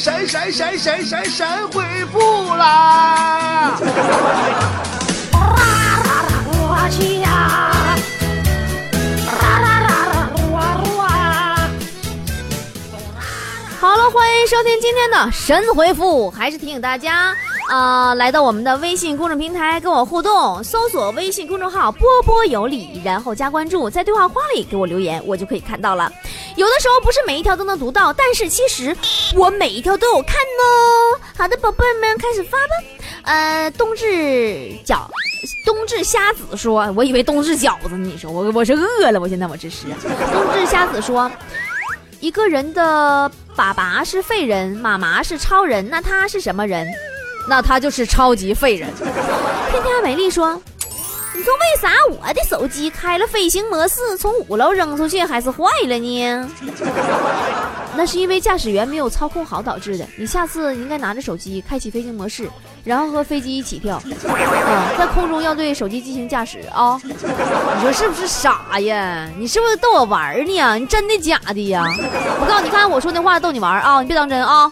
闪闪闪闪闪闪回复啦！欢迎收听今天的神回复，还是提醒大家。啊，来到我们的微信公众平台跟我互动，搜索微信公众号“波波有理”，然后加关注，在对话框里给我留言，我就可以看到了。有的时候不是每一条都能读到，但是其实我每一条都有看呢。好的，宝贝们开始发吧。呃，冬至饺，冬至虾子说，我以为冬至饺子呢，你说我我是饿了，我现在我这是。冬至虾子说，一个人的爸爸是废人，妈妈是超人，那他是什么人？那他就是超级废人。天天美丽说：“你说为啥我的手机开了飞行模式，从五楼扔出去还是坏了呢？” 那是因为驾驶员没有操控好导致的。你下次应该拿着手机开启飞行模式，然后和飞机一起跳，啊，在空中要对手机进行驾驶啊！你说是不是傻呀？你是不是逗我玩呢？你真的假的呀？我告诉你，看我说那话逗你玩啊，你别当真啊！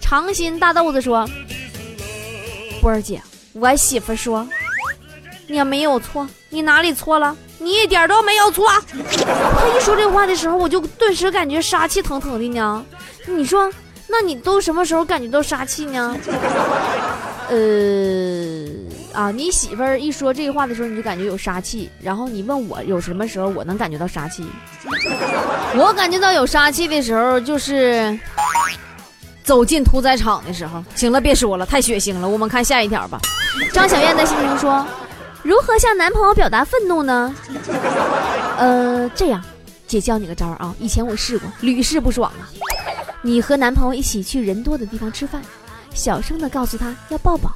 长心大豆子说。波儿姐，我媳妇说，你没有错，你哪里错了？你一点都没有错。他一说这话的时候，我就顿时感觉杀气腾腾的呢。你说，那你都什么时候感觉到杀气呢？呃，啊，你媳妇儿一说这话的时候，你就感觉有杀气。然后你问我有什么时候我能感觉到杀气？我感觉到有杀气的时候就是。走进屠宰场的时候，行了，别说了，太血腥了。我们看下一条吧。张小燕在信中说：“如何向男朋友表达愤怒呢？”呃，这样，姐教你个招啊。以前我试过，屡试不爽啊。你和男朋友一起去人多的地方吃饭，小声的告诉他要抱抱，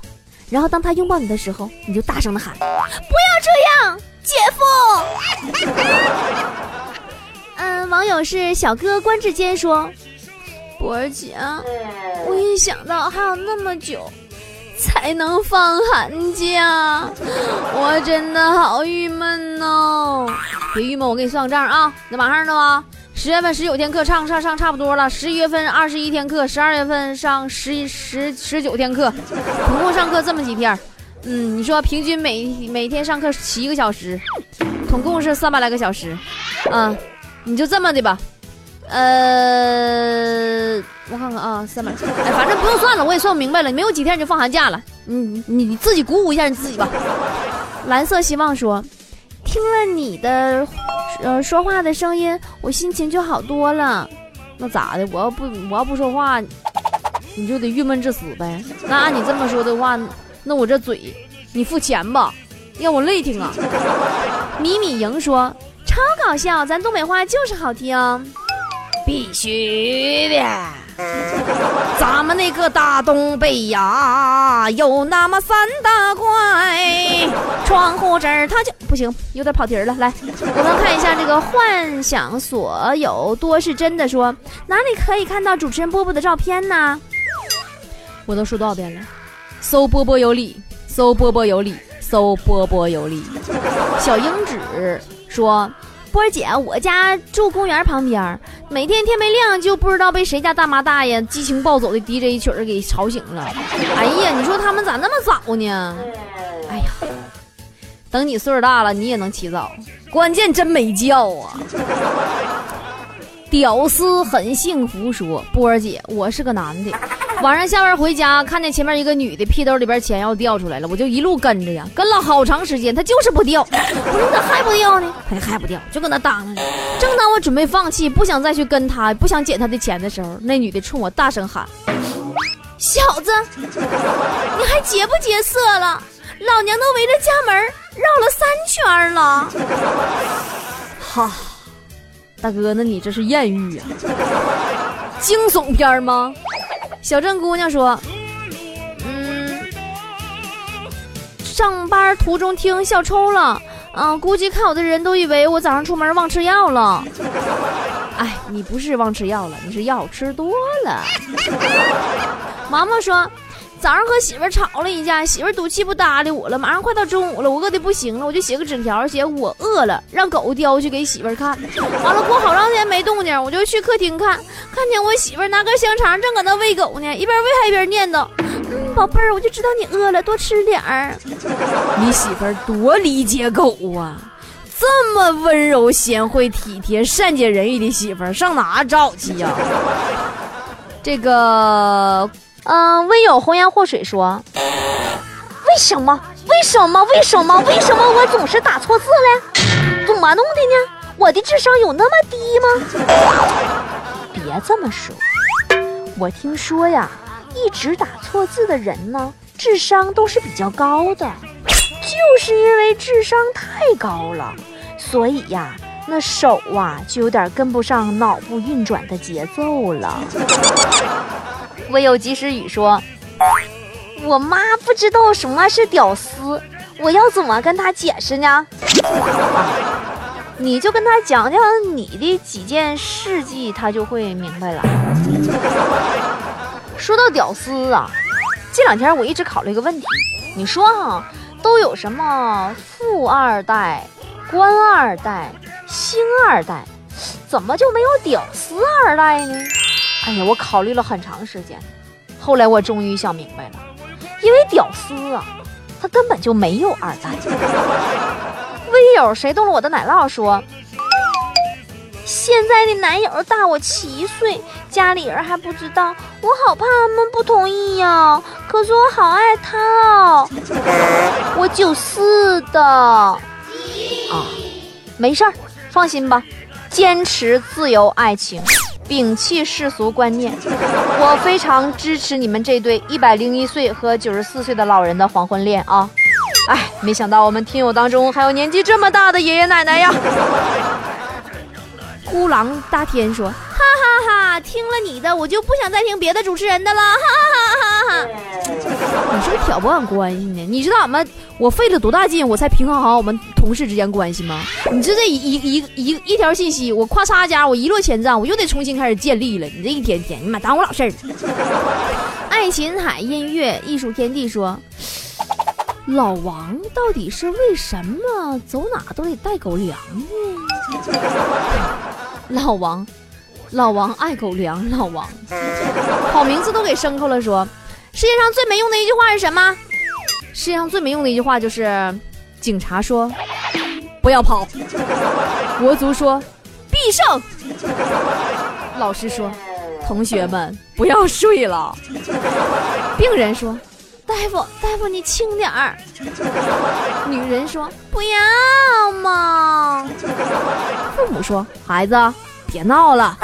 然后当他拥抱你的时候，你就大声的喊：“不要这样，姐夫！”嗯，网友是小哥关志坚说。博儿姐，我一想到还有那么久才能放寒假，我真的好郁闷哦！别郁闷，我给你算个账啊，那马上的吧。十月份十九天课，上上上差不多了。十一月份二十一天课，十二月份上十十十九天课，总共上课这么几天。嗯，你说平均每每天上课七个小时，总共是三百来个小时。嗯，你就这么的吧。呃，我看看啊，三百，哎，反正不用算了，我也算不明白了。没有几天你就放寒假了，你你你自己鼓舞一下你自己吧。蓝色希望说，听了你的呃说话的声音，我心情就好多了。那咋的？我要不我要不说话，你就得郁闷致死呗。那按你这么说的话，那我这嘴，你付钱吧，让我累挺啊。米米莹说，超搞笑，咱东北话就是好听。必须的，咱们那个大东北呀，有那么三大怪，窗户这儿它就不行，有点跑题了。来，我们看一下这个幻想，所有多是真的。说哪里可以看到主持人波波的照片呢？我都说多少遍了，搜波波有理，搜波波有理，搜波波有理。小英子说。波姐，我家住公园旁边，每天天没亮就不知道被谁家大妈大爷激情暴走的 DJ 曲儿给吵醒了。哎呀，你说他们咋那么早呢？哎呀，等你岁数大了，你也能起早，关键真没觉啊。屌丝很幸福说，波儿姐，我是个男的。晚上下班回家，看见前面一个女的屁兜里边钱要掉出来了，我就一路跟着呀，跟了好长时间，她就是不掉。我说咋还不掉呢？她还不掉，就搁那当着。正当我准备放弃，不想再去跟她，不想捡她的钱的时候，那女的冲我大声喊：“小子，你还劫不劫色了？老娘都围着家门绕了三圈了。”哈，大哥，那你这是艳遇啊？惊悚片吗？小镇姑娘说：“嗯，上班途中听笑抽了，嗯，估计看我的人都以为我早上出门忘吃药了。哎，你不是忘吃药了，你是药吃多了。”毛毛说：“早上和媳妇吵了一架，媳妇赌气不搭理我了。马上快到中午了，我饿的不行了，我就写个纸条，写我饿了，让狗叼去给媳妇看。完了过好长时间没动静，我就去客厅看，看见我媳妇拿根香肠正搁那喂狗呢，一边喂还一边念叨：“嗯，宝贝儿，我就知道你饿了，多吃点儿。”你媳妇多理解狗啊！这么温柔贤惠、体贴、善解人意的媳妇，上哪找去呀？这个，嗯，唯有红颜祸水说，为什么？为什么？为什么？为什么我总是打错字嘞？怎么弄的呢？我的智商有那么低吗？别这么说，我听说呀，一直打错字的人呢，智商都是比较高的。就是因为智商太高了，所以呀，那手啊就有点跟不上脑部运转的节奏了。唯有及时雨说：“我妈不知道什么是屌丝，我要怎么跟她解释呢？” 你就跟她讲讲你的几件事迹，她就会明白了。说到屌丝啊，这两天我一直考虑一个问题，你说哈？都有什么富二代、官二代、星二代，怎么就没有屌丝二代呢？哎呀，我考虑了很长时间，后来我终于想明白了，因为屌丝啊，他根本就没有二代。微友谁动了我的奶酪说。现在的男友大我七岁，家里人还不知道，我好怕他们不同意呀。可是我好爱他哦，我九四的啊，没事儿，放心吧，坚持自由爱情，摒弃世俗观念，我非常支持你们这对一百零一岁和九十四岁的老人的黄昏恋啊！哎，没想到我们听友当中还有年纪这么大的爷爷奶奶呀。孤狼大天说：“哈哈哈，听了你的，我就不想再听别的主持人的了。”哈哈哈哈！你是不是挑拨俺关系呢？你知道俺们我费了多大劲，我才平衡好我们同事之间关系吗？你这这一一一一条信息，我咔嚓家，我一落千丈，我又得重新开始建立了。你这一天天，你妈耽误我老事儿。爱琴海音乐艺术天地说：“老王到底是为什么走哪都得带狗粮呢？”老王，老王爱狗粮。老王，好名字都给牲口了。说，世界上最没用的一句话是什么？世界上最没用的一句话就是，警察说不要跑，国足说必胜，老师说同学们不要睡了，病人说大夫大夫你轻点儿，女人说不要嘛。父母说：“孩子，别闹了。”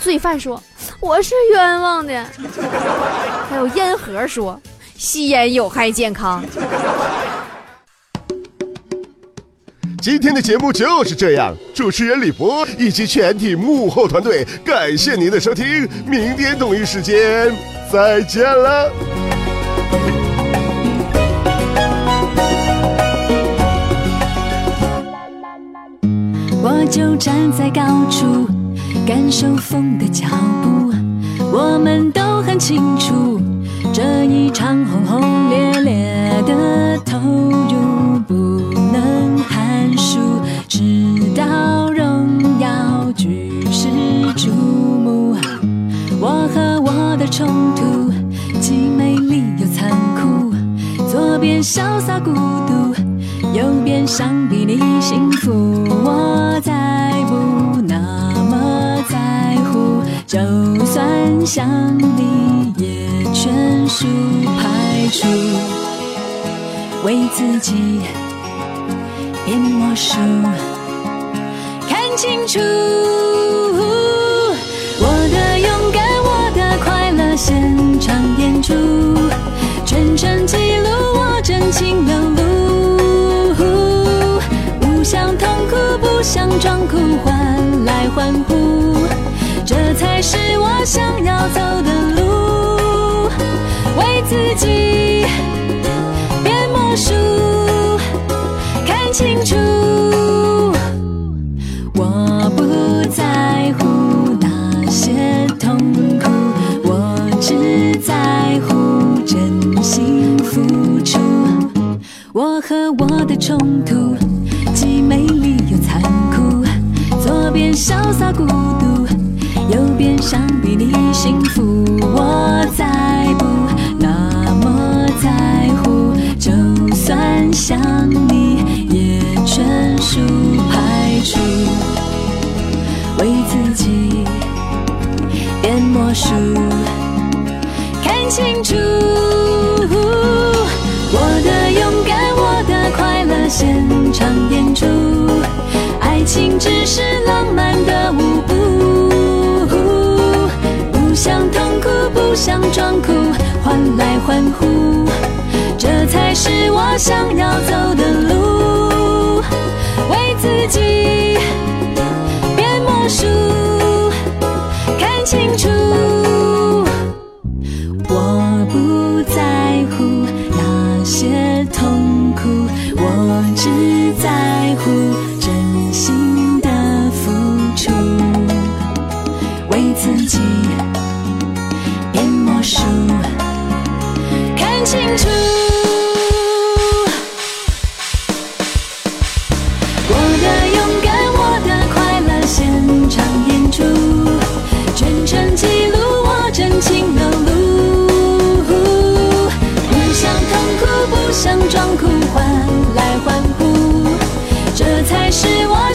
罪犯说：“我是冤枉的。”还有烟盒说：“吸烟有害健康。”今天的节目就是这样，主持人李博以及全体幕后团队，感谢您的收听，明天同一时间再见了。我就站在高处，感受风的脚步。我们都很清楚，这一场轰轰烈烈的投入不能含输，直到荣耀举世瞩目。我和我的冲突，既美丽又残酷，左边潇洒孤独。右边想比你幸福，想你也全数排除，为自己变魔术，看清楚，我的勇敢，我的快乐，现场。是我想要走的路，为自己变魔术，看清楚。我不在乎那些痛苦，我只在乎真心付出。我和我的宠。只是浪漫的舞步不想痛苦不想装酷换来欢呼这才是我想要走的路。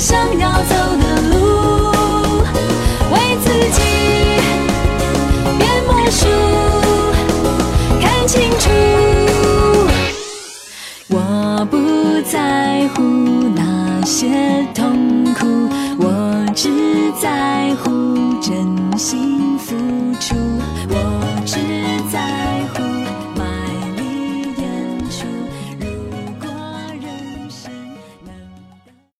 想要走的